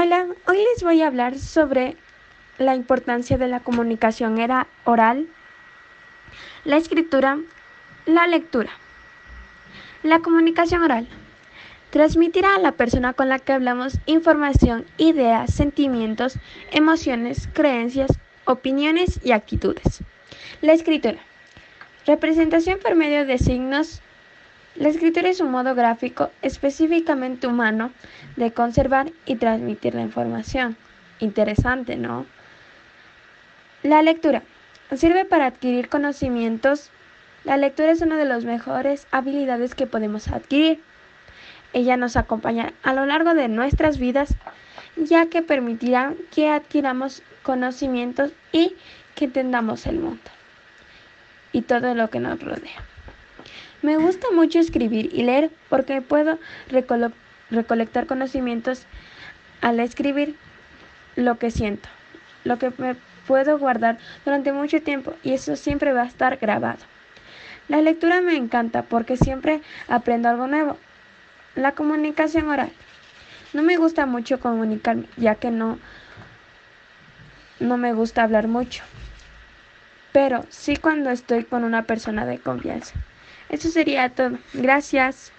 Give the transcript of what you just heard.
Hola, hoy les voy a hablar sobre la importancia de la comunicación era oral, la escritura, la lectura. La comunicación oral transmitirá a la persona con la que hablamos información, ideas, sentimientos, emociones, creencias, opiniones y actitudes. La escritura. Representación por medio de signos, la escritura es un modo gráfico específicamente humano de conservar y transmitir la información. Interesante, ¿no? La lectura sirve para adquirir conocimientos. La lectura es una de las mejores habilidades que podemos adquirir. Ella nos acompaña a lo largo de nuestras vidas, ya que permitirá que adquiramos conocimientos y que entendamos el mundo y todo lo que nos rodea. Me gusta mucho escribir y leer porque puedo recolectar conocimientos al escribir lo que siento, lo que me puedo guardar durante mucho tiempo y eso siempre va a estar grabado. La lectura me encanta porque siempre aprendo algo nuevo. La comunicación oral. No me gusta mucho comunicarme ya que no no me gusta hablar mucho. Pero sí cuando estoy con una persona de confianza. Eso sería todo. Gracias.